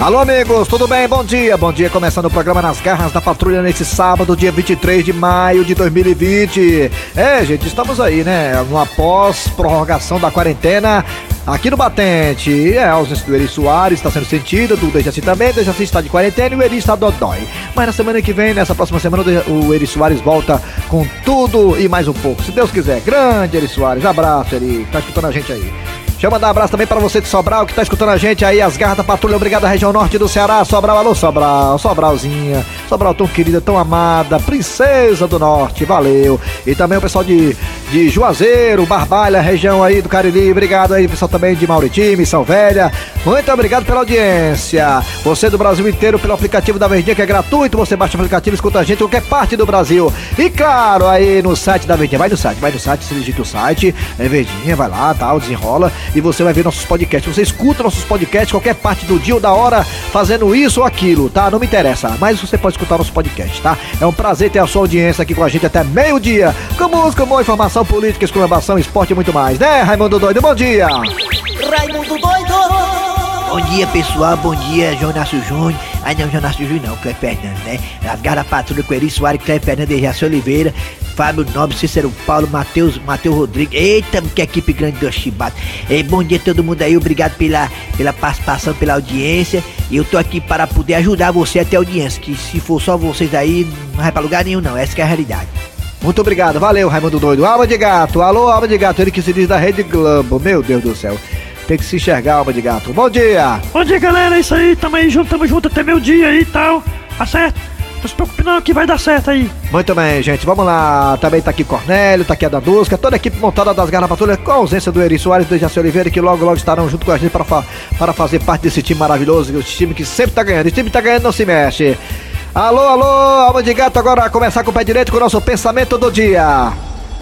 Alô, amigos, tudo bem? Bom dia. Bom dia, começando o programa Nas Garras da Patrulha nesse sábado, dia 23 de maio de 2020. É, gente, estamos aí, né? Numa pós-prorrogação da quarentena aqui no Batente. É, a ausência do Eri Soares está sendo sentida, do Dejaci também. Dejaci está de quarentena e o Eri está dodói. Mas na semana que vem, nessa próxima semana, o Eri Soares volta com tudo e mais um pouco. Se Deus quiser. Grande Eri Soares. Abraço, Eri. Tá escutando a gente aí. Deixa eu mandar um abraço também para você de Sobral, que tá escutando a gente aí, as garras da patrulha, obrigado região norte do Ceará, Sobral, alô Sobral, Sobralzinha, Sobral tão querida, tão amada, princesa do norte, valeu. E também o pessoal de, de Juazeiro, Barbalha, região aí do Cariri, obrigado aí, pessoal também de Mauritime, São Velha, muito obrigado pela audiência. Você do Brasil inteiro pelo aplicativo da Verdinha, que é gratuito, você baixa o aplicativo, escuta a gente em qualquer parte do Brasil. E claro, aí no site da Verdinha, vai no site, vai no site, se digita o site, é Verdinha, vai lá, tal, desenrola e você vai ver nossos podcasts. Você escuta nossos podcasts qualquer parte do dia ou da hora fazendo isso ou aquilo, tá? Não me interessa, mas você pode escutar nosso podcast, tá? É um prazer ter a sua audiência aqui com a gente até meio-dia, com música, boa informação política, exclamação, esporte e muito mais, né, Raimundo Doido? Bom dia! Raimundo Doido! Bom dia, pessoal. Bom dia, João Inácio Júnior. Ah, não, João Inácio Júnior não, Cleber Fernandes, né? As Garra Patrulha com Eri Soares, Cleber Fernandes, Jaci Oliveira, Fábio Nobre, Cícero Paulo, Matheus, Matheus Rodrigues. Eita, que equipe grande do Chibata. Ei, bom dia a todo mundo aí. Obrigado pela, pela participação, pela audiência. E eu tô aqui para poder ajudar você a ter audiência. Que se for só vocês aí, não vai pra lugar nenhum, não. Essa é a realidade. Muito obrigado, valeu, Raimundo Doido. Alma de gato, alô, alma de gato, ele que se diz da Rede Globo. Meu Deus do céu. Tem que se enxergar, alma de gato. Bom dia! Bom dia, galera. É isso aí. Tamo aí junto, tamo junto até meu dia aí e tal. Tá certo? Não se preocupe não, que vai dar certo aí. Muito bem, gente. Vamos lá. Também tá aqui Cornélio, tá aqui a Dadusca, toda a equipe montada das Garra Patrulha, com a ausência do Eri Soares e do Jaci Oliveira, que logo, logo estarão junto com a gente para, fa para fazer parte desse time maravilhoso, esse time que sempre tá ganhando. Esse time tá ganhando, não se mexe. Alô, alô, alma de gato, agora começar com o pé direito com o nosso pensamento do dia.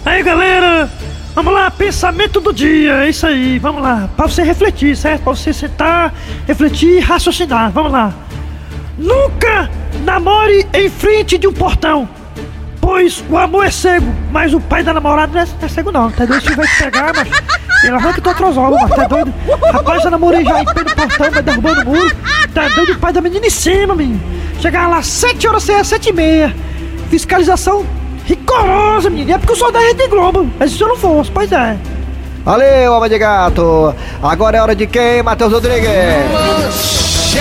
Aí, galera. Vamos lá, pensamento do dia, é isso aí, vamos lá. Pra você refletir, certo? Pra você sentar, refletir e raciocinar, vamos lá. Nunca namore em frente de um portão, pois o amor é cego, mas o pai da namorada não é, não é cego não, tá doido? Se vai te pegar, mas ele arranca tua trozola, mas tá doido? Rapaz, eu namorei já em pé do portão, vai derrubando o muro, tá doido? O pai da menina em cima, menino. Chegar lá 7 horas, 6 7 e meia. Fiscalização rigorosa, menino. É porque eu sou da Rede Globo. Mas se eu não fosse, pois é. Valeu, alma de gato. Agora é hora de quem, Matheus Rodrigues? Manchetes.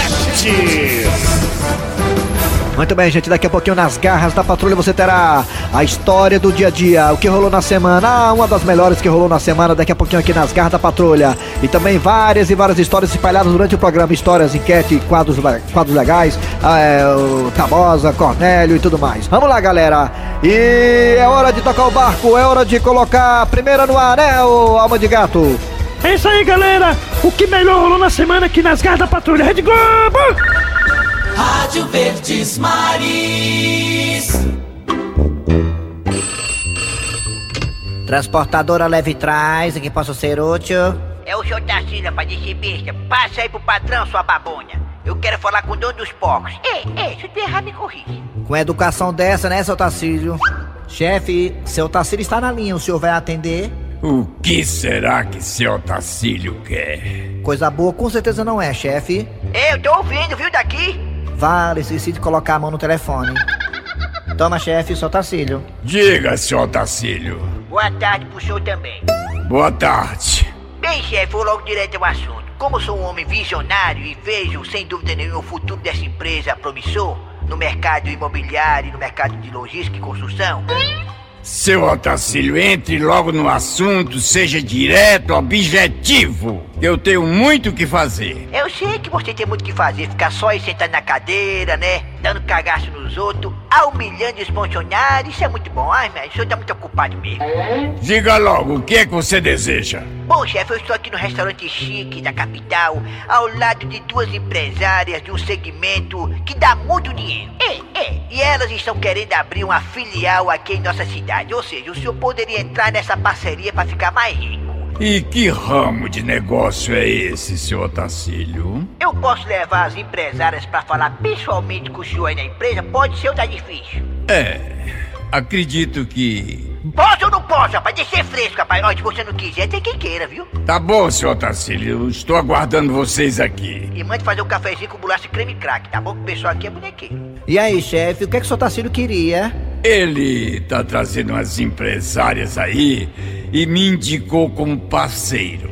Muito bem, gente. Daqui a pouquinho nas garras da patrulha você terá a história do dia a dia, o que rolou na semana. Ah, uma das melhores que rolou na semana. Daqui a pouquinho aqui nas garras da patrulha. E também várias e várias histórias espalhadas durante o programa: histórias, enquete, quadros, quadros legais, ah, é, Tabosa, Cornélio e tudo mais. Vamos lá, galera. E é hora de tocar o barco, é hora de colocar a primeira no ar, né, o Alma de Gato? É isso aí, galera. O que melhor rolou na semana aqui nas garras da patrulha Rede Globo. Rádio Verdes Maris. Transportadora leve trás, em que posso ser útil? É o senhor Tarcísio, rapaz, de besta. Passa aí pro patrão, sua babonha. Eu quero falar com o dono dos porcos. Ei, ei, se tu errar, me corrige. Com educação dessa, né, seu Tarcísio? Chefe, seu Tarcísio está na linha, o senhor vai atender? O que será que seu Tacílio quer? Coisa boa com certeza não é, chefe. Eu tô ouvindo, viu daqui? Vale, esqueci de colocar a mão no telefone. Toma, chefe, seu Tarcílio. Diga, seu Tacílio. Boa tarde pro senhor também. Boa tarde. Bem, chefe, vou logo direto ao assunto. Como sou um homem visionário e vejo, sem dúvida nenhuma, o futuro dessa empresa promissor no mercado imobiliário e no mercado de logística e construção, Seu Otacílio, entre logo no assunto, seja direto, objetivo. Eu tenho muito o que fazer. eu sei que você tem muito o que fazer, ficar só aí sentado na cadeira, né? Dando cagaço nos outros, humilhando os funcionários, isso é muito bom. Ai, mas o senhor tá muito ocupado mesmo. Diga logo, o que é que você deseja? Bom, chefe, eu estou aqui no restaurante chique da capital, ao lado de duas empresárias de um segmento que dá muito dinheiro. É, é. E elas estão querendo abrir uma filial aqui em nossa cidade. Ou seja, o senhor poderia entrar nessa parceria para ficar mais rico. E que ramo de negócio é esse, seu Otacílio? Eu posso levar as empresárias para falar pessoalmente com o senhor aí na empresa? Pode ser ou tá difícil? É, acredito que Posso ou não posso, rapaz? Deixa ser fresco, rapaz. Ó, se você não quiser, tem quem queira, viu? Tá bom, senhor Otacílio. Eu estou aguardando vocês aqui. E mande fazer um cafezinho com bolacha creme crack, tá bom? Que o pessoal aqui é bonequinho. E aí, chefe, o que é que o seu Tarcílio queria? Ele tá trazendo umas empresárias aí e me indicou como parceiro.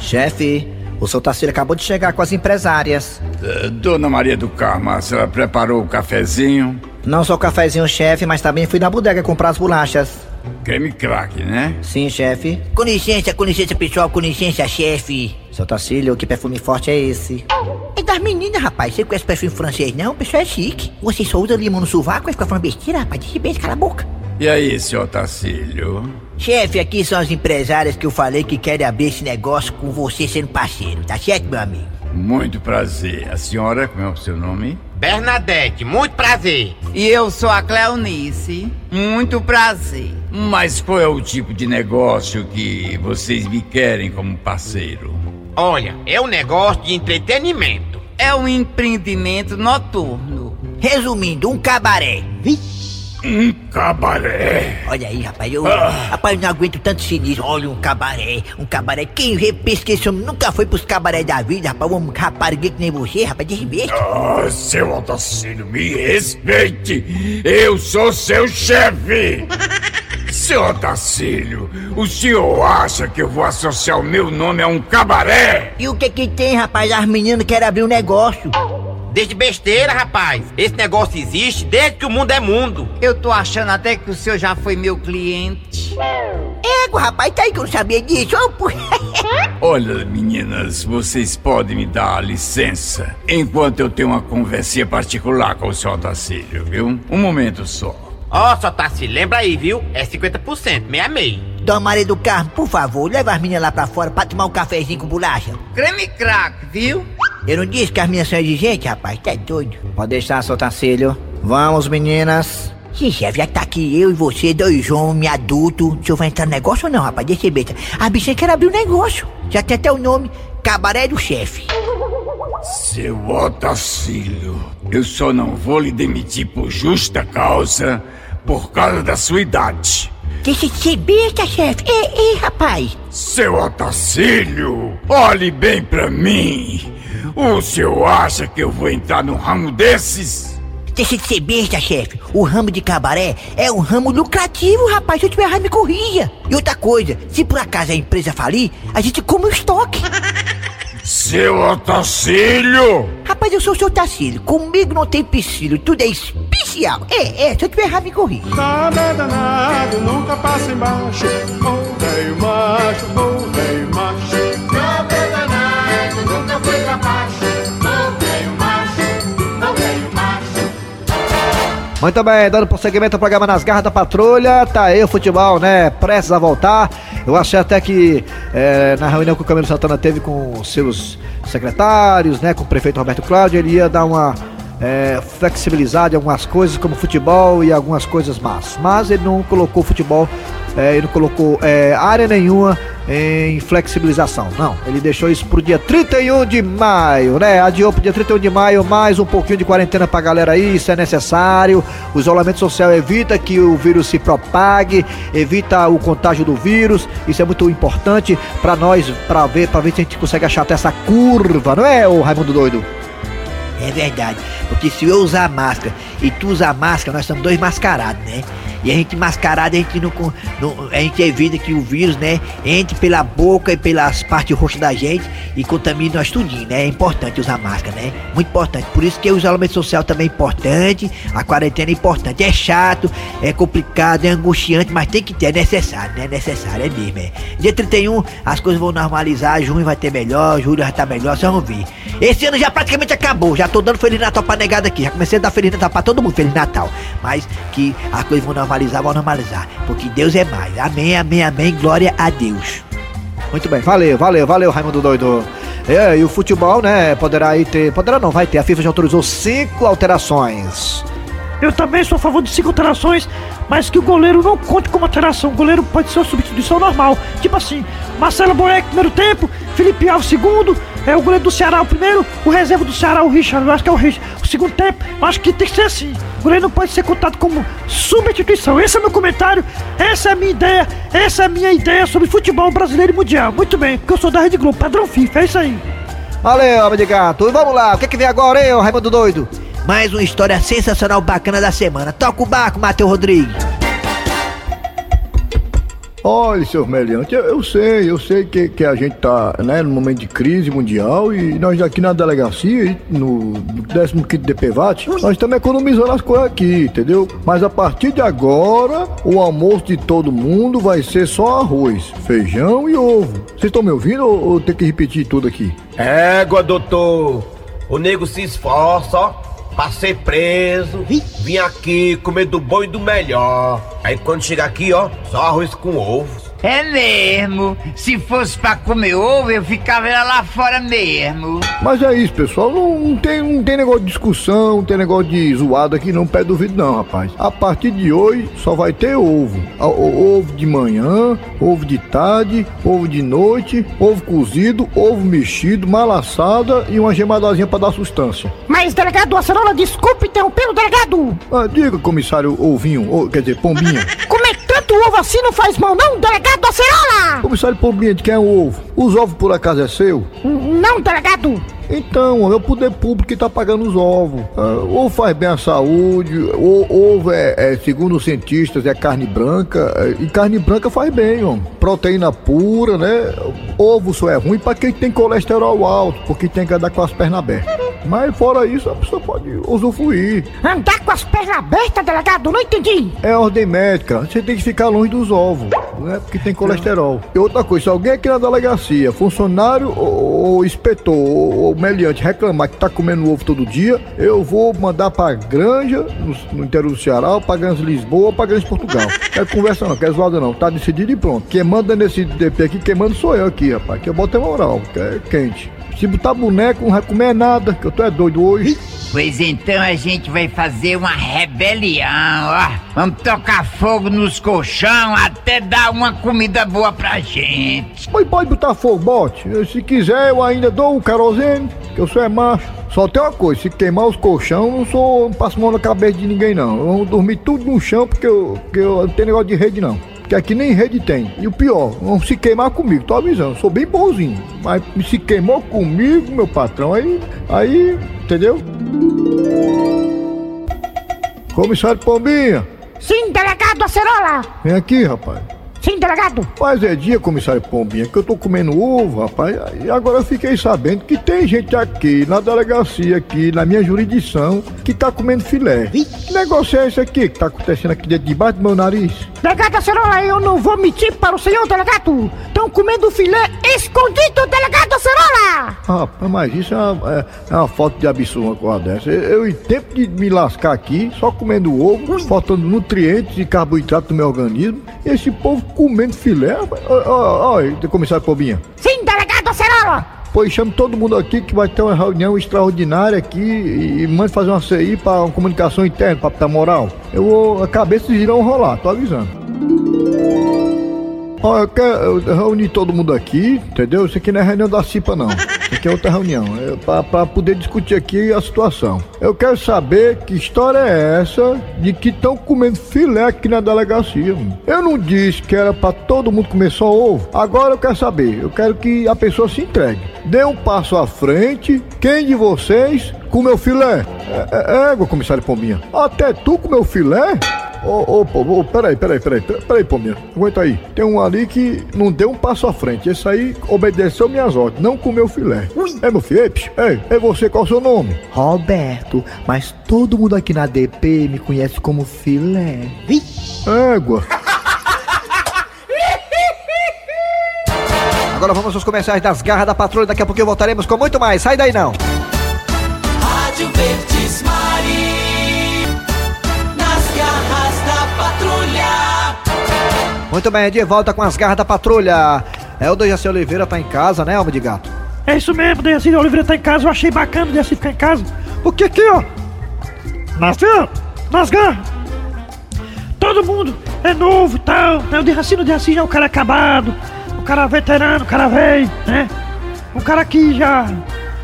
Chefe, o seu Tarcílio acabou de chegar com as empresárias. Eh, Dona Maria do Carmo, a senhora preparou o cafezinho? Não só o cafezinho, chefe, mas também fui na bodega comprar as bolachas. Creme crack, né? Sim, chefe. Com licença, com licença, pessoal. Com licença, chefe. Seu Tarcílio, que perfume forte é esse? É das meninas, rapaz. Você conhece perfume francês, não? O pessoal é chique. Você só usa limão no sovaco e fica falando besteira, rapaz. Deixa bem, cala a boca. E aí, senhor Otacílio? Chefe, aqui são as empresárias que eu falei que querem abrir esse negócio com você sendo parceiro, tá certo, meu amigo? Muito prazer. A senhora, como é o seu nome? Bernadette, muito prazer. E eu sou a Cleonice. Muito prazer. Mas qual é o tipo de negócio que vocês me querem como parceiro? Olha, é um negócio de entretenimento. É um empreendimento noturno. Resumindo, um cabaré. Um cabaré. Olha aí, rapaz, eu, rapaz, eu não aguento tanto sinistro. Olha, um cabaré, um cabaré. Quem vê, pensa que esse homem nunca foi pros cabaré da vida, rapaz. Um rapariguê que nem você, rapaz, ver. Ah, seu Otacílio, me respeite. Eu sou seu chefe. Seu Otacílio, o senhor acha que eu vou associar o meu nome a um cabaré? E o que que tem, rapaz? As meninas querem abrir um negócio. Desde besteira, rapaz. Esse negócio existe desde que o mundo é mundo. Eu tô achando até que o senhor já foi meu cliente. Ego, rapaz, tá aí que eu não sabia disso. Olha, meninas, vocês podem me dar licença enquanto eu tenho uma conversinha particular com o senhor Otacílio, viu? Um momento só. Ó, só tá se lembra aí, viu? É 50%, meia meia. Dona Maria do Carmo, por favor, leva as meninas lá pra fora pra tomar um cafezinho com bolacha. Creme crack, viu? Eu não disse que as minhas são exigentes, rapaz? Tá doido. Pode deixar, seu Tarcílio. Vamos, meninas. Sim, chefe, já que tá aqui eu e você, dois homens adultos. O senhor vai entrar no negócio ou não, rapaz? Deixa eu ver. A bichinha quer abrir um negócio. Já tem até o nome, Cabaré do Chefe. Seu Otacílio, eu só não vou lhe demitir por justa causa por causa da sua idade. Deixa de ser besta, chefe. Ei, ei, rapaz. Seu Otacílio, olhe bem pra mim. O senhor acha que eu vou entrar num ramo desses? Deixa de ser besta, chefe. O ramo de cabaré é um ramo lucrativo, rapaz. Se eu tiver errado, me corrija. E outra coisa, se por acaso a empresa falir, a gente come o estoque. Seu Otacílio! Rapaz, eu sou o seu Tacílio. Comigo não tem piscílio, tudo é especial. É, é, se eu tiver errado, me corrija. Nada é danado, nunca passa embaixo. Ô velho macho, ô velho macho. Muito bem, dando prosseguimento ao programa Nas Garras da Patrulha. Tá aí o futebol, né? Prestes a voltar. Eu achei até que é, na reunião que o Camilo Santana teve com seus secretários, né? Com o prefeito Roberto Cláudio, ele ia dar uma é, flexibilizada em algumas coisas, como futebol e algumas coisas más. Mas ele não colocou futebol, é, ele não colocou é, área nenhuma em flexibilização. Não, ele deixou isso pro dia 31 de maio, né? Adiou pro dia 31 de maio, mais um pouquinho de quarentena pra galera aí, isso é necessário. O isolamento social evita que o vírus se propague, evita o contágio do vírus. Isso é muito importante pra nós, pra ver, para ver se a gente consegue achar até essa curva, não é, o Raimundo doido? É verdade. Porque se eu usar máscara e tu usar máscara, nós somos dois mascarados, né? E a gente mascarado, a gente não, não- A gente evita que o vírus, né? Entre pela boca e pelas partes roxas da gente e contamine nós tudinho, né? É importante usar máscara, né? Muito importante. Por isso que o isolamento social também é importante, a quarentena é importante. É chato, é complicado, é angustiante, mas tem que ter, é necessário, né? É necessário, é mesmo, é. Dia 31, as coisas vão normalizar, junho vai ter melhor, julho vai estar melhor, vocês vão ver. Esse ano já praticamente acabou, já tô dando Feliz Natal pra negada aqui, já comecei a dar Feliz Natal pra todo mundo, Feliz Natal. Mas que as coisas vão normalizar, vão normalizar, porque Deus é mais. Amém, amém, amém, glória a Deus. Muito bem, valeu, valeu, valeu, Raimundo Doido. É, e o futebol, né, poderá aí ter, poderá não, vai ter, a FIFA já autorizou cinco alterações. Eu também sou a favor de cinco alterações, mas que o goleiro não conte como alteração. O goleiro pode ser uma substituição normal. Tipo assim, Marcelo Boeck primeiro tempo, Felipe Alves segundo, É o goleiro do Ceará o primeiro, o reserva do Ceará, o Richard, eu acho que é o Richard. O segundo tempo, eu acho que tem que ser assim. O goleiro não pode ser contado como substituição. Esse é o meu comentário, essa é a minha ideia, essa é a minha ideia sobre futebol brasileiro e mundial. Muito bem, porque eu sou da Rede Globo, padrão FIFA, é isso aí. Valeu, homem de gato. E vamos lá, o que, que vem agora, hein, ô Raimundo Doido? Mais uma história sensacional bacana da semana. Toca o barco, Matheus Rodrigues. Olha, seu Meliante, eu, eu sei, eu sei que, que a gente tá né, num momento de crise mundial e nós aqui na delegacia, no 15 DPVAT, nós estamos economizando as coisas aqui, entendeu? Mas a partir de agora, o almoço de todo mundo vai ser só arroz, feijão e ovo. Vocês estão me ouvindo ou, ou tem que repetir tudo aqui? Égua, doutor. O nego se esforça, ó, pra ser preso. Vim aqui comer do bom e do melhor. Aí quando chega aqui, ó, só arroz com ovo. É mesmo. Se fosse pra comer ovo, eu ficava lá fora mesmo. Mas é isso, pessoal. Não, não tem, não tem negócio de discussão, não tem negócio de zoado aqui, não pé duvido, não, rapaz. A partir de hoje só vai ter ovo. Ovo de manhã, ovo de tarde, ovo de noite, ovo cozido, ovo mexido, malaçada e uma gemadazinha pra dar sustância. Mas, delegado Acerola, desculpe interromper o delegado. Ah, diga, comissário Ovinho, ou, quer dizer, Pombinha. Comer tanto ovo assim não faz mal, não, delegado Acerola! comissário Pombinha, de quem é o ovo? Os ovos por acaso é seu? Não, delegado! Então, é o poder público que tá pagando os ovos. Ah, ovo faz bem à saúde, o, ovo é, é, segundo os cientistas, é carne branca, é, e carne branca faz bem, ó. Proteína pura, né? Ovo só é ruim pra quem tem colesterol alto, porque tem que andar com as pernas abertas. Mas fora isso, a pessoa pode usufruir. Andar com as pernas abertas, delegado? Não entendi! É ordem médica, você tem que ficar longe dos ovos, né? Porque tem colesterol. E outra coisa, se alguém aqui na delegacia, funcionário ou, ou inspetor ou, ou meliante reclamar que tá comendo ovo todo dia, eu vou mandar pra granja, no, no interior do Ceará, ou pra granja Lisboa, ou pra granja Portugal. Quer conversa não, quer zoada não, tá decidido e pronto. Quem manda nesse DP aqui, quem manda sou eu aqui, rapaz, que eu boto é moral, que é quente. Se botar boneco, não vai comer nada, que eu tô é doido hoje. Pois então a gente vai fazer uma rebelião, ó. Vamos tocar fogo nos colchão até dar uma comida boa pra gente. Pode botar fogo, bote. Se quiser, eu ainda dou o querosene, que eu sou é macho. Só tem uma coisa, se queimar os colchão, não sou, não passo mão na cabeça de ninguém, não. Eu vou dormir tudo no chão, porque eu, porque eu não tenho negócio de rede, não. Porque aqui nem rede tem. E o pior, não se queimar comigo, tô avisando. Sou bem bonzinho. Mas se queimou comigo, meu patrão, aí, aí, entendeu? Comissário Pombinha, Sim, delegado Acerola! vem aqui, rapaz. Sim, delegado! Faz é dia, comissário Pombinha, que eu tô comendo ovo, rapaz. E agora eu fiquei sabendo que tem gente aqui na delegacia, aqui na minha jurisdição, que tá comendo filé. Que negócio é esse aqui que tá acontecendo aqui dentro debaixo do meu nariz? Delegado Acerola, eu não vou mentir para o senhor, delegado! Estão comendo filé escondido, delegado Acerola! Rapaz, mas isso é uma, é, é uma falta de absurdo uma coisa dessa. Eu, eu, em tempo de me lascar aqui, só comendo ovo, faltando nutrientes e carboidrato no meu organismo, esse povo comendo filé, ó, comissário Pombinha. Sim, delegado Acerola! Pois chame todo mundo aqui que vai ter uma reunião extraordinária aqui e, e mande fazer uma CI para uma comunicação interna, para moral. Eu vou, a cabeça irão rolar, tô avisando. Ó, eu quero eu reunir todo mundo aqui, entendeu? Isso aqui não é reunião da CIPA, não. Isso aqui é outra reunião, é pra, poder discutir aqui a situação. Eu quero saber que história é essa de que estão comendo filé aqui na delegacia. mano. Eu não disse que era pra todo mundo comer só ovo. Agora eu quero saber, eu quero que a pessoa se entregue. Dê um passo à frente. Quem de vocês comeu filé? É, é, égua, comissário Pombinha. Até tu comeu filé? Ô, ô, pô, ô, peraí, peraí, peraí, peraí, Pombinha. Aguenta aí. Tem um ali que não deu um passo à frente. Esse aí obedeceu minhas ordens, não comeu filé. É, meu filho? Ei, é você, qual é o seu nome? Roberto, mas todo mundo aqui na DP me conhece como filé. Égua. Agora vamos aos comerciais das garras da patrulha. Daqui a pouquinho voltaremos com muito mais. Sai daí não. Muito bem, de volta com as garras da patrulha. É o Dejaci Oliveira tá em casa, né, homem de gato? É isso mesmo, Dejaci Oliveira tá em casa, eu achei bacana o Dejaci ficar em casa. Porque aqui, ó, nas garras, nas garras, todo mundo é novo e tal, né? O Dejaci, o Dejaci já é um cara acabado, o cara veterano, o cara velho, né? um cara que já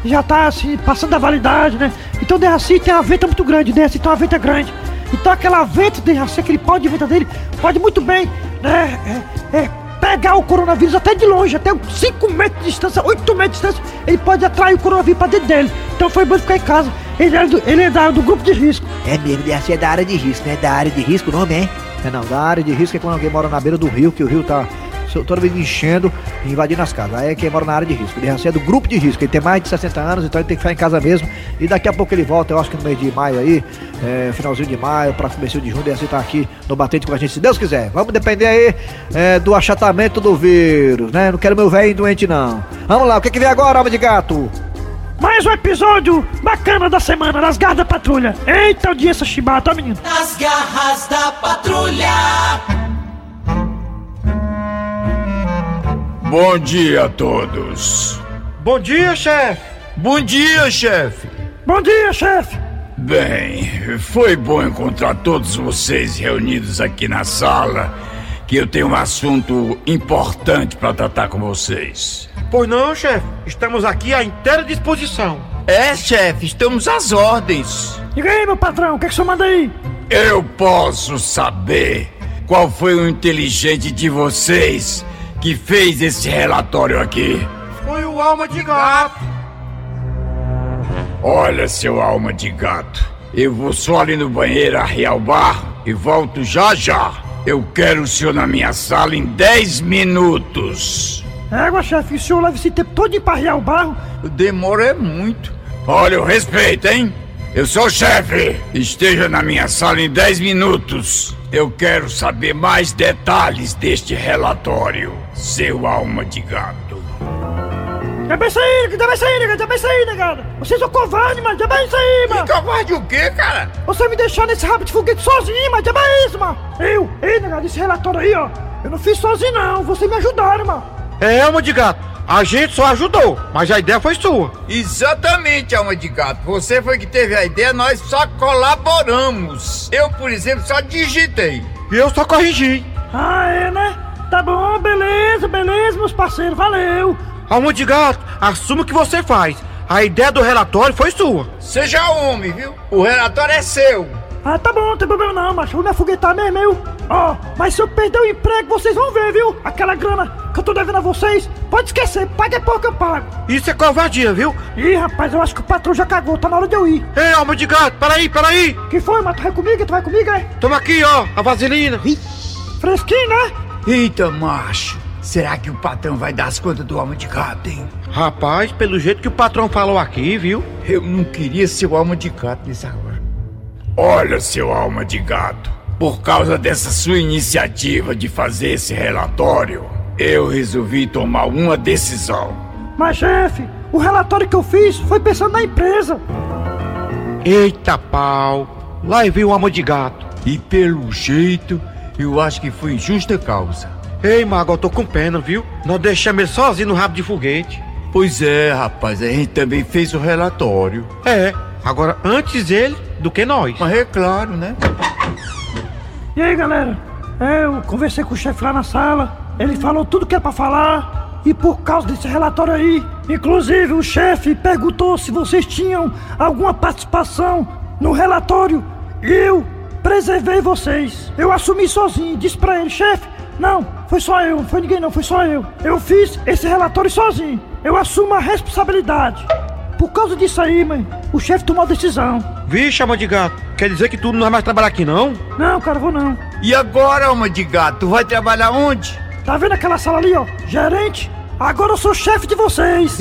já tá assim, passando da validade, né? Então o Dejaci tem uma venta muito grande, o Dejaci tem uma venta grande. Então aquela venta Dejaci, aquele pau de venta dele, pode muito bem? É, é, pegar o coronavírus até de longe, até 5 metros de distância, 8 metros de distância, ele pode atrair o coronavírus pra dentro dele. Então foi bom ficar em casa. Ele é, do, ele é da, do grupo de risco. É mesmo, Dejaci é da área de risco, né? Da área de risco o nome, hein? É não, da área de risco é quando alguém mora na beira do rio, que o rio tá toda vez enchendo e invadindo as casas. Aí é quem mora na área de risco. Ele já é do grupo de risco, ele tem mais de 60 anos, então ele tem que ficar em casa mesmo. E daqui a pouco ele volta, eu acho que no mês de maio aí, é, finalzinho de maio, pra começo de junho, ele tá aqui no Batente com a gente, se Deus quiser. Vamos depender aí é, do achatamento do vírus, né? Não quero meu velho doente, não. Vamos lá, o que, que vem agora, alma de gato? Mais um episódio bacana da semana das garras da patrulha. Eita, audiência chibata, ó, menino. Nas garras da patrulha. Bom dia a todos. Bom dia, chefe. Bom dia, chefe. Bom dia, chefe. Bem, foi bom encontrar todos vocês reunidos aqui na sala, que eu tenho um assunto importante para tratar com vocês. Pois não, chefe. Estamos aqui à inteira disposição. É, chefe, estamos às ordens. Diga aí, meu patrão, o que, é que o senhor manda aí? Eu posso saber qual foi o inteligente de vocês que fez esse relatório aqui? Foi o alma de gato. Olha, seu alma de gato, eu vou só ali no banheiro arrear o barro e volto já já. Eu quero o senhor na minha sala em 10 minutos. Égua, chefe, o senhor leva esse tempo todo pra arriar o barro? Demora é muito. Olha o respeito, hein? Eu sou o chefe. Esteja na minha sala em 10 minutos. Eu quero saber mais detalhes deste relatório, seu alma de gato. Já bem isso aí, já bem isso aí, negado, já bem isso aí, negado. Vocês são covardes, mano, já bem isso aí, mano. Covarde o quê, cara? Você me deixou nesse rabo de foguete sozinho, mas já bem isso, mano. Eu, ei, negado, esse relatório aí, ó. Eu não fiz sozinho, não. Vocês me ajudaram, mano. É, alma de gato. A gente só ajudou, mas a ideia foi sua. Exatamente, alma de gato. Você foi que teve a ideia, nós só colaboramos. Eu, por exemplo, só digitei. E eu só corrigi. Ah, é, né? Tá bom, beleza, beleza, meus parceiros, valeu. Alma de gato, assuma o que você faz. A ideia do relatório foi sua. Seja homem, viu? O relatório é seu. Ah, tá bom, não tem problema não, macho. Vou me afoguetar mesmo, eu. Ó, mas se eu perder o emprego, vocês vão ver, viu? Aquela grana que eu tô devendo a vocês, pode esquecer, paga é pouco que eu pago. Isso é covardia, viu? Ih, rapaz, eu acho que o patrão já cagou, tá na hora de eu ir. Ei, alma de gato, peraí, peraí. Que foi, mano? Tu vai comigo? Tu vai comigo, é? Toma aqui, ó, a vaselina. Fresquinho, né? Eita, macho. Será que o patrão vai dar as contas do alma de gato, hein? Rapaz, pelo jeito que o patrão falou aqui, viu? Eu não queria ser o alma de gato nessa hora. Olha, seu alma de gato. Por causa dessa sua iniciativa de fazer esse relatório, eu resolvi tomar uma decisão. Mas, chefe, o relatório que eu fiz foi pensando na empresa. Eita pau, lá veio o alma de gato. E pelo jeito, eu acho que foi em justa causa. Ei, Mago, eu tô com pena, viu? Nós deixamos ele sozinho no rabo de foguete. Pois é, rapaz, a gente também fez o relatório. É, agora antes ele do que nós. Mas é claro, né? E aí, galera? É, eu conversei com o chefe lá na sala, ele falou tudo que é pra falar. E por causa desse relatório aí, inclusive o chefe perguntou se vocês tinham alguma participação no relatório. Eu preservei vocês. Eu assumi sozinho, disse pra ele, chefe, não, foi só eu, não foi ninguém não, foi só eu. Eu fiz esse relatório sozinho. Eu assumo a responsabilidade. Por causa disso aí, mãe, o chefe tomou a decisão. Vixe, alma de gato, quer dizer que tu não vai mais trabalhar aqui, não? Não, cara, vou não. E agora, alma de gato, tu vai trabalhar onde? Tá vendo aquela sala ali, ó? Gerente? Agora eu sou chefe de vocês.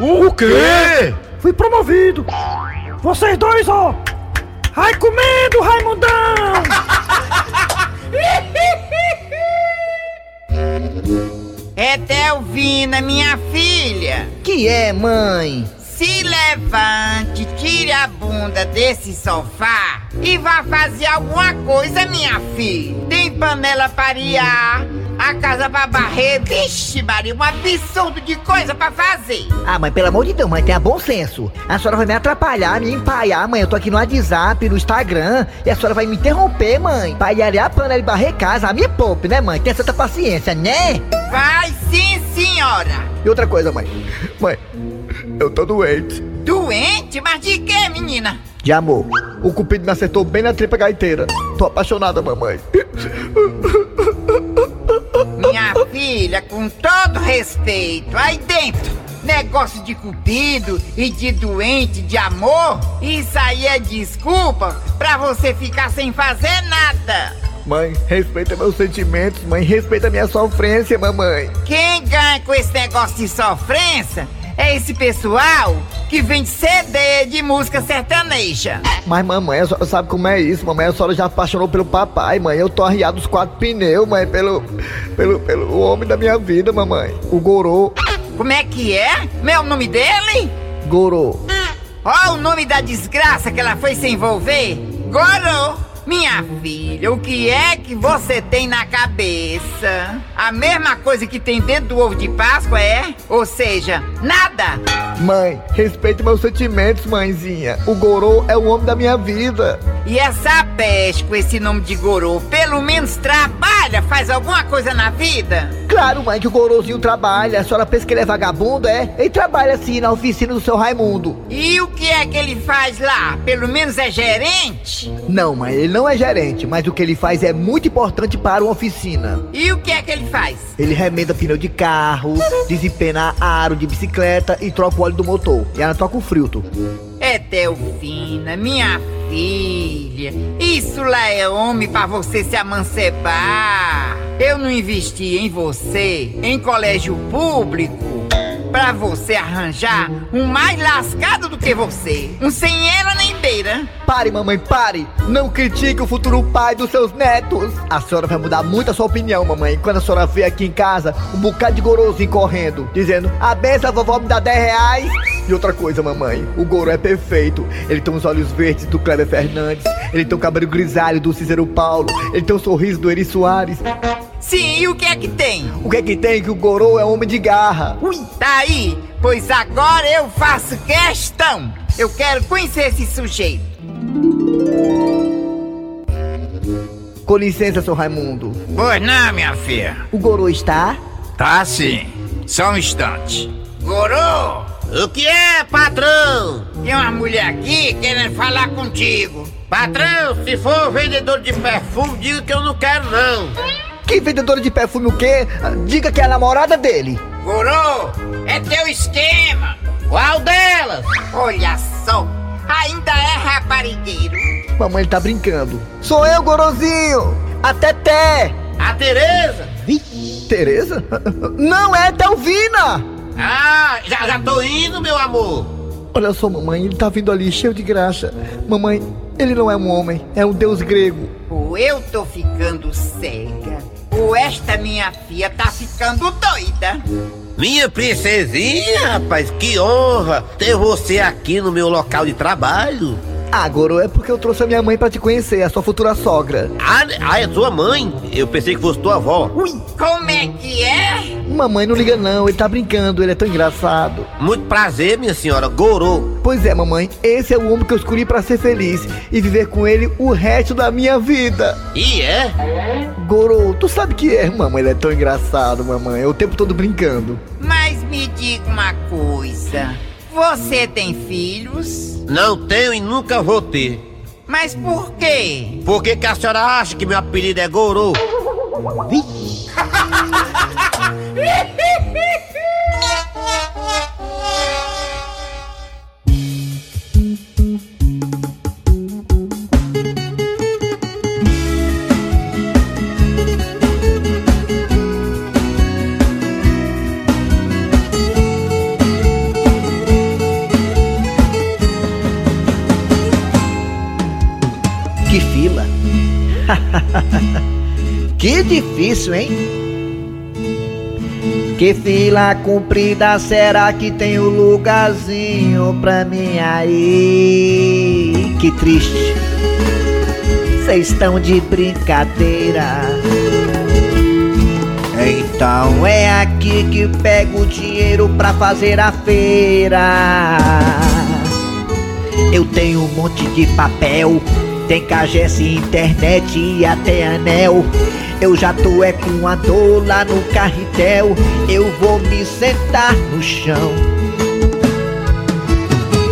O quê? Fui promovido. Vocês dois, ó. Vai comendo, Raimundão! É Delvina, minha filha. Que é, mãe? Se levante, tire a bunda desse sofá e vá fazer alguma coisa, minha filha. Tem panela para a casa pra barrer. Vixe, Maria, um absurdo de coisa pra fazer. Ah, mãe, pelo amor de Deus, mãe, tenha bom senso. A senhora vai me atrapalhar, me empaiar, mãe. Eu tô aqui no WhatsApp, no Instagram, e a senhora vai me interromper, mãe. Pra arear a panela e barrer casa. Ah, me poupe, né, mãe? Tenha certa paciência, né? Vai sim, senhora. E outra coisa, mãe. Mãe, eu tô doente. Doente? Mas de quê, menina? De amor. O cupido me acertou bem na tripa gaiteira. Tô apaixonada, mamãe. Filha, com todo respeito, aí dentro, negócio de cupido e de doente de amor, isso aí é desculpa pra você ficar sem fazer nada. Mãe, respeita meus sentimentos, mãe. Respeita minha sofrência, mamãe. Quem ganha com esse negócio de sofrência é esse pessoal que vende CD de música sertaneja. Mas, mamãe, a senhora sabe como é isso, mamãe. A senhora já apaixonou pelo papai, mãe. Eu tô arriado os quatro pneus, mãe, pelo, pelo, pelo homem da minha vida, mamãe. O Gorô. Como é que é? Meu nome dele? Gorô. Ó o nome da desgraça que ela foi se envolver. Gorô. Minha filha, o que é que você tem na cabeça? A mesma coisa que tem dentro do ovo de Páscoa é? Ou seja, nada! Mãe, respeite meus sentimentos, mãezinha. O Gorô é o homem da minha vida. E essa peste com esse nome de Gorô, pelo menos trabalha, faz alguma coisa na vida? Claro, mãe, que o Gorozinho trabalha. A senhora pensa que ele é vagabundo, é? Ele trabalha sim na oficina do seu Raimundo. E o que é que ele faz lá? Pelo menos é gerente? Não, mãe, ele não é gerente, mas o que ele faz é muito importante para uma oficina. E o que é que ele faz? Ele remenda pneu de carro, desempena aro de bicicleta e troca o óleo do motor. E ela troca o filtro. É Delfina, minha filha. Isso lá é homem pra você se amancebar. Eu não investi em você em colégio público pra você arranjar um mais lascado do que você. Um sem ela nem beira. Pare, mamãe, pare! Não critique o futuro pai dos seus netos! A senhora vai mudar muito a sua opinião, mamãe, quando a senhora vê aqui em casa um bocado de gorozinho correndo, dizendo: A benção, vovó me dá 10 reais. E outra coisa, mamãe, o Goro é perfeito. Ele tem os olhos verdes do Kleber Fernandes, ele tem o cabelo grisalho do Cícero Paulo, ele tem o sorriso do Eri Soares. Sim, e o que é que tem? O que é que tem? Que o Gorô é homem de garra. Ui, tá aí. Pois agora eu faço questão. Eu quero conhecer esse sujeito. Com licença, seu Raimundo. Pois não, minha filha. O Gorô está? Tá sim. Só um instante. Gorô, O que é, patrão? tem uma mulher aqui querendo falar contigo. Patrão, se for vendedor de perfume, diga que eu não quero não. Que vendedora de perfume o quê? Diga que é a namorada dele. Gorô, é teu esquema. Qual delas? Olha só, ainda é raparigueiro. Mamãe tá brincando. Sou eu, Gorozinho! A Teté! A Tereza? Tereza? Não é Delvina! Ah, já, já tô indo, meu amor. Olha só, mamãe, ele tá vindo ali cheio de graxa. Mamãe, ele não é um homem, é um deus grego. Ou eu tô ficando cega, ou esta minha filha tá ficando doida. Minha princesinha, rapaz, que honra ter você aqui no meu local de trabalho. Ah, Goro, é porque eu trouxe a minha mãe pra te conhecer, a sua futura sogra. Ah, ah, é tua mãe? Eu pensei que fosse tua avó. Ui, como é que é? Mamãe, não liga não, ele tá brincando, ele é tão engraçado. Muito prazer, minha senhora, Gorô. Pois é, mamãe, esse é o homem que eu escolhi pra ser feliz e viver com ele o resto da minha vida. E é? Goro, tu sabe que é, mamãe, ele é tão engraçado, mamãe, é o tempo todo brincando. Mas me diga uma coisa. Você tem filhos? Não tenho e nunca vou ter. Mas por quê? Por que, que a senhora acha que meu apelido é Gorô? Que difícil, hein? Que fila comprida, será que tem um lugarzinho pra mim aí? Que triste. Vocês estão de brincadeira. Então é aqui que pego o dinheiro pra fazer a feira. Eu tenho um monte de papel, tem cagesse, internet e até anel. Eu já tô é com a dor lá no carretel. Eu vou me sentar no chão.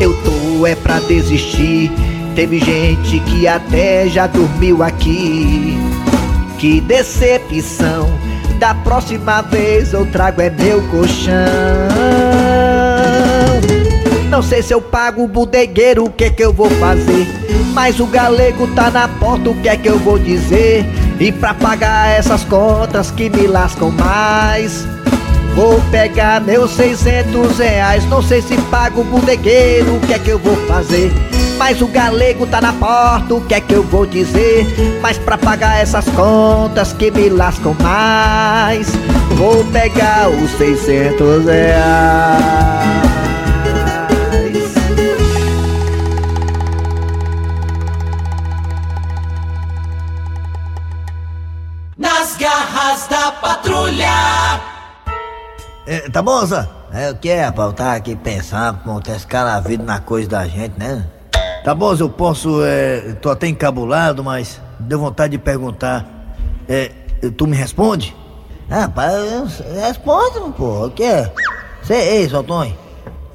Eu tô é pra desistir. Teve gente que até já dormiu aqui. Que decepção. Da próxima vez eu trago é meu colchão. Não sei se eu pago o bodegueiro, o que que eu vou fazer? Mas o galego tá na porta, o que é que eu vou dizer? E pra pagar essas contas que me lascam mais Vou pegar meus 600 reais Não sei se pago o bodegueiro, o que é que eu vou fazer? Mas o galego tá na porta, o que é que eu vou dizer? Mas pra pagar essas contas que me lascam mais Vou pegar os 600 reais É, tá bom, Zé? É o que é, rapaz? Eu tava aqui pensando como tá escaravido na coisa da gente, né? Tá bom, eu posso. É, tô até encabulado, mas deu vontade de perguntar. É, tu me responde? Ah, rapaz, eu- responde, pô. O que é? Cê, ei, Tonho.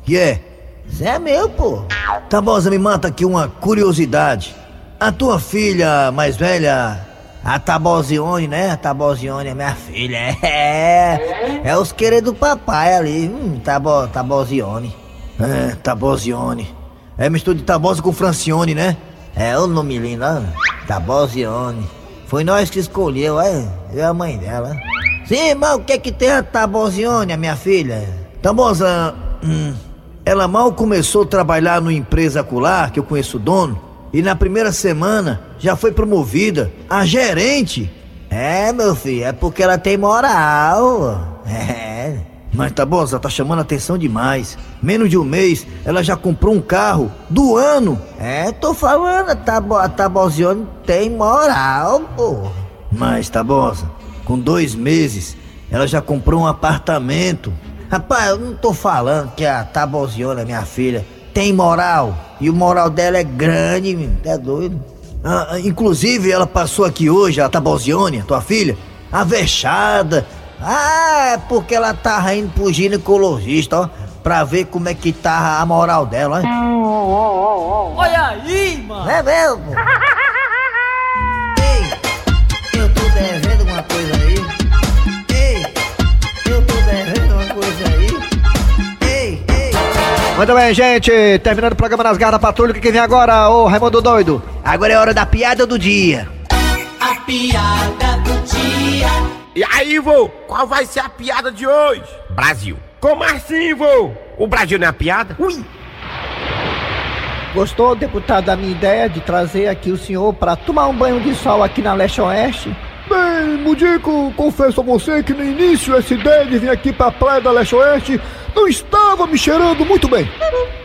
Que é? Você é meu, pô. Tá bom, me mata aqui uma curiosidade. A tua filha mais velha, a Tabozione, né? A Tabozione é minha filha. É, é os queridos do papai ali. Hum, Tabo, Tabozione. É, Tabozione. É mistura de Tabosa com Francione, né? É o nome lindo, ó. Tabozione. Foi nós que escolheu, é? Eu e a mãe dela. Sim, mas o que é que tem a Tabozione, a minha filha? Tabosa, hum, ela mal começou a trabalhar numa empresa acular, que eu conheço o dono, e na primeira semana já foi promovida a gerente. É, meu filho, é porque ela tem moral. É. Mas tá bom, tá chamando atenção demais. Menos de um mês, ela já comprou um carro do ano. É, tô falando, a Tabo, a Tabozione tem moral, pô. Mas, Tabosa, com dois meses, ela já comprou um apartamento. Rapaz, eu não tô falando que a Tabozione, minha filha, tem moral. E o moral dela é grande, é doido. Ah, ah, inclusive, ela passou aqui hoje, a Tabozione, tua filha, avexada. Ah, é porque ela tava indo pro ginecologista, ó, pra ver como é que tá a moral dela, ó. Olha aí, mano. É mesmo? Muito bem, gente. Terminando o programa nas garras da patrulha. O que que vem agora, ô Raimundo Doido? Agora é hora da piada do dia. A piada do dia. E aí, vô, qual vai ser a piada de hoje? Brasil. Como assim, vô? O Brasil não é a piada? Ui! Gostou, deputado, da minha ideia de trazer aqui o senhor para tomar um banho de sol aqui na Leste Oeste? Bem, Mudico, confesso a você que no início essa ideia de vir aqui pra Praia da Leste Oeste não estava me cheirando muito bem.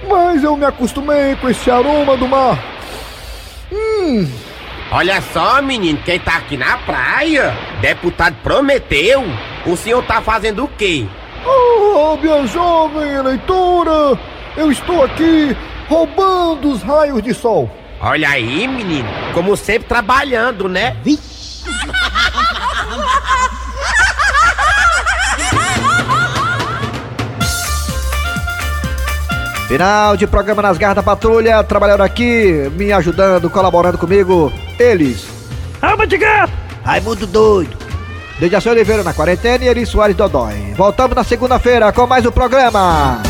Mas eu me acostumei com esse aroma do mar. Hum, Olha só, menino, quem tá aqui na praia? Deputado prometeu. O senhor tá fazendo o quê? oh, minha jovem eleitora, eu estou aqui roubando os raios de sol. Olha aí, menino, como sempre trabalhando, né? Final de programa nas garras da patrulha. Trabalhando aqui, me ajudando, colaborando comigo. Eles. Alma de gato! Raimundo doido. Dejaci Oliveira na quarentena e Eri Soares Dodói. Voltamos na segunda-feira com mais um programa.